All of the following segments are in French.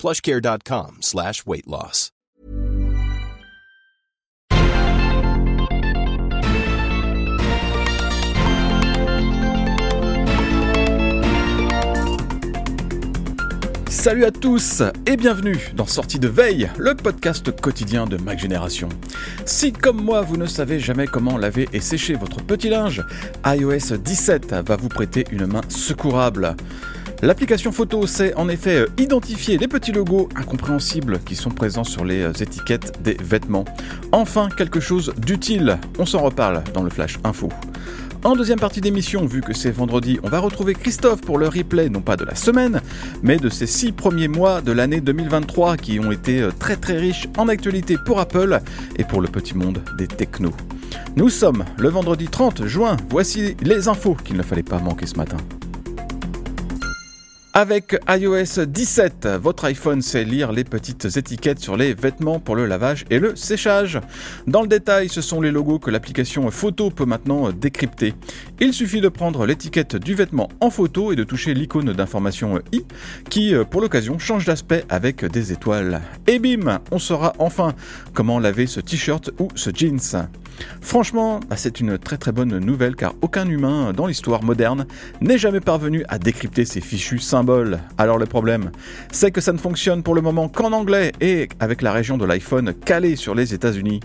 plushcare.com slash weight loss. Salut à tous et bienvenue dans Sortie de Veille, le podcast quotidien de Mac Génération. Si comme moi vous ne savez jamais comment laver et sécher votre petit linge, iOS 17 va vous prêter une main secourable. L'application photo sait en effet identifier les petits logos incompréhensibles qui sont présents sur les étiquettes des vêtements. Enfin, quelque chose d'utile, on s'en reparle dans le Flash Info. En deuxième partie d'émission, vu que c'est vendredi, on va retrouver Christophe pour le replay, non pas de la semaine, mais de ces six premiers mois de l'année 2023 qui ont été très très riches en actualité pour Apple et pour le petit monde des technos. Nous sommes le vendredi 30 juin, voici les infos qu'il ne fallait pas manquer ce matin. Avec iOS 17, votre iPhone sait lire les petites étiquettes sur les vêtements pour le lavage et le séchage. Dans le détail, ce sont les logos que l'application photo peut maintenant décrypter. Il suffit de prendre l'étiquette du vêtement en photo et de toucher l'icône d'information i qui, pour l'occasion, change d'aspect avec des étoiles. Et bim, on saura enfin comment laver ce t-shirt ou ce jeans. Franchement, bah, c'est une très très bonne nouvelle car aucun humain dans l'histoire moderne n'est jamais parvenu à décrypter ces fichus symboles. Alors le problème, c'est que ça ne fonctionne pour le moment qu'en anglais et avec la région de l'iPhone calée sur les États-Unis.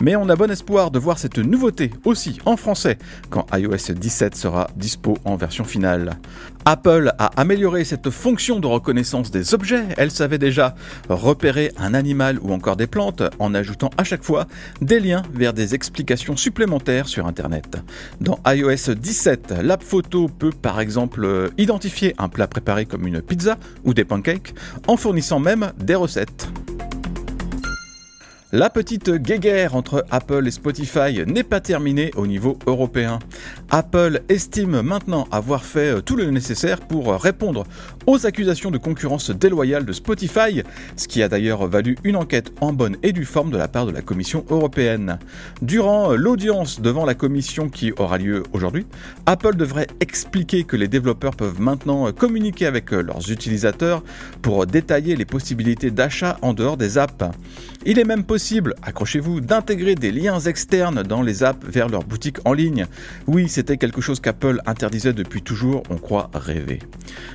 Mais on a bon espoir de voir cette nouveauté aussi en français quand iOS 17 sera dispo en version finale. Apple a amélioré cette fonction de reconnaissance des objets. Elle savait déjà repérer un animal ou encore des plantes en ajoutant à chaque fois des liens vers des explications supplémentaires sur Internet. Dans iOS 17, l'app photo peut par exemple identifier un plat préparé comme une pizza ou des pancakes en fournissant même des recettes. La petite guéguerre entre Apple et Spotify n'est pas terminée au niveau européen. Apple estime maintenant avoir fait tout le nécessaire pour répondre aux accusations de concurrence déloyale de Spotify, ce qui a d'ailleurs valu une enquête en bonne et due forme de la part de la Commission européenne. Durant l'audience devant la Commission qui aura lieu aujourd'hui, Apple devrait expliquer que les développeurs peuvent maintenant communiquer avec leurs utilisateurs pour détailler les possibilités d'achat en dehors des apps. Il est même possible, accrochez-vous, d'intégrer des liens externes dans les apps vers leur boutique en ligne. C'était quelque chose qu'Apple interdisait depuis toujours, on croit rêver.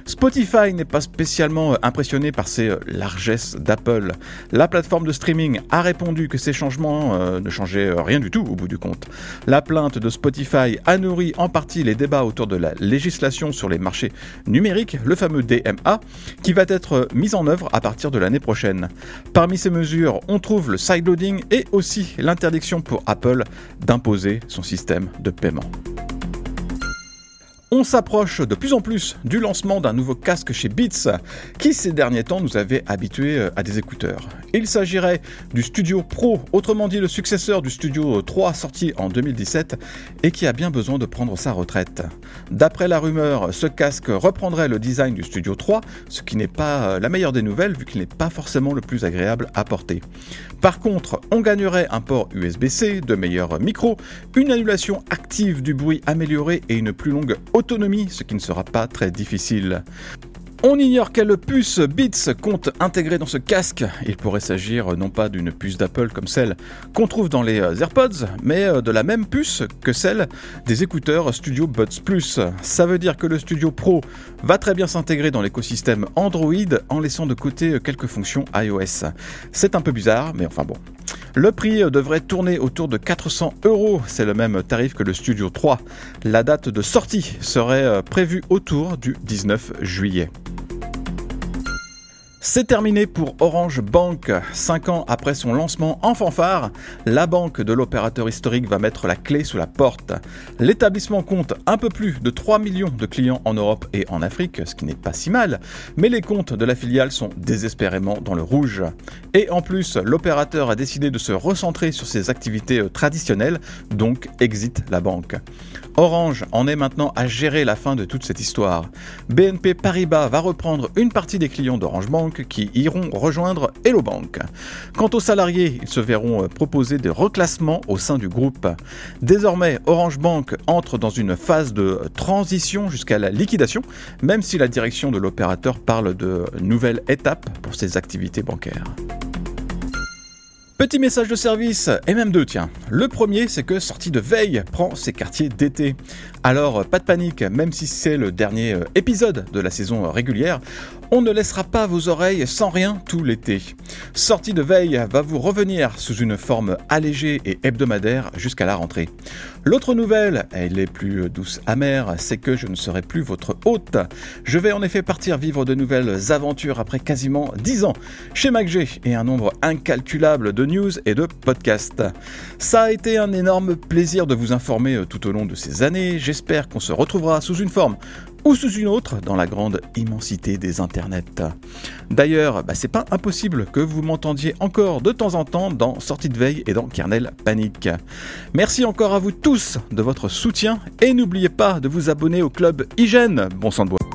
Spotify n'est pas spécialement impressionné par ces largesses d'Apple. La plateforme de streaming a répondu que ces changements euh, ne changeaient rien du tout au bout du compte. La plainte de Spotify a nourri en partie les débats autour de la législation sur les marchés numériques, le fameux DMA, qui va être mis en œuvre à partir de l'année prochaine. Parmi ces mesures, on trouve le sideloading et aussi l'interdiction pour Apple d'imposer son système de paiement. On s'approche de plus en plus du lancement d'un nouveau casque chez Beats, qui ces derniers temps nous avait habitués euh, à des écouteurs. Il s'agirait du Studio Pro, autrement dit le successeur du Studio 3 sorti en 2017 et qui a bien besoin de prendre sa retraite. D'après la rumeur, ce casque reprendrait le design du Studio 3, ce qui n'est pas euh, la meilleure des nouvelles vu qu'il n'est pas forcément le plus agréable à porter. Par contre, on gagnerait un port USB-C, de meilleurs micros, une annulation active du bruit améliorée et une plus longue autonomie, ce qui ne sera pas très difficile. On ignore quelle puce Beats compte intégrer dans ce casque. Il pourrait s'agir non pas d'une puce d'Apple comme celle qu'on trouve dans les euh, AirPods, mais euh, de la même puce que celle des écouteurs Studio Buds Plus. Ça veut dire que le Studio Pro va très bien s'intégrer dans l'écosystème Android en laissant de côté euh, quelques fonctions iOS. C'est un peu bizarre, mais enfin bon. Le prix devrait tourner autour de 400 euros, c'est le même tarif que le Studio 3. La date de sortie serait prévue autour du 19 juillet. C'est terminé pour Orange Bank. Cinq ans après son lancement en fanfare, la banque de l'opérateur historique va mettre la clé sous la porte. L'établissement compte un peu plus de 3 millions de clients en Europe et en Afrique, ce qui n'est pas si mal, mais les comptes de la filiale sont désespérément dans le rouge. Et en plus, l'opérateur a décidé de se recentrer sur ses activités euh, traditionnelles, donc exit la banque. Orange en est maintenant à gérer la fin de toute cette histoire. BNP Paribas va reprendre une partie des clients d'Orange Bank qui iront rejoindre Hello Bank. Quant aux salariés, ils se verront euh, proposer des reclassements au sein du groupe. Désormais, Orange Bank entre dans une phase de transition jusqu'à la liquidation, même si la direction de l'opérateur parle de nouvelles étapes pour ses activités bancaires. Petit message de service, et même deux, tiens. Le premier, c'est que Sortie de Veille prend ses quartiers d'été. Alors, pas de panique, même si c'est le dernier euh, épisode de la saison régulière, on ne laissera pas vos oreilles sans rien tout l'été. Sortie de Veille va vous revenir sous une forme allégée et hebdomadaire jusqu'à la rentrée. L'autre nouvelle, elle est plus douce amère, c'est que je ne serai plus votre hôte. Je vais en effet partir vivre de nouvelles aventures après quasiment 10 ans chez MacG et un nombre incalculable de news et de podcasts. Ça a été un énorme plaisir de vous informer tout au long de ces années. J'espère qu'on se retrouvera sous une forme ou sous une autre dans la grande immensité des internets. D'ailleurs, bah, c'est pas impossible que vous m'entendiez encore de temps en temps dans Sortie de veille et dans Kernel Panique. Merci encore à vous tous de votre soutien et n'oubliez pas de vous abonner au club Hygiène. Bon sang de bois.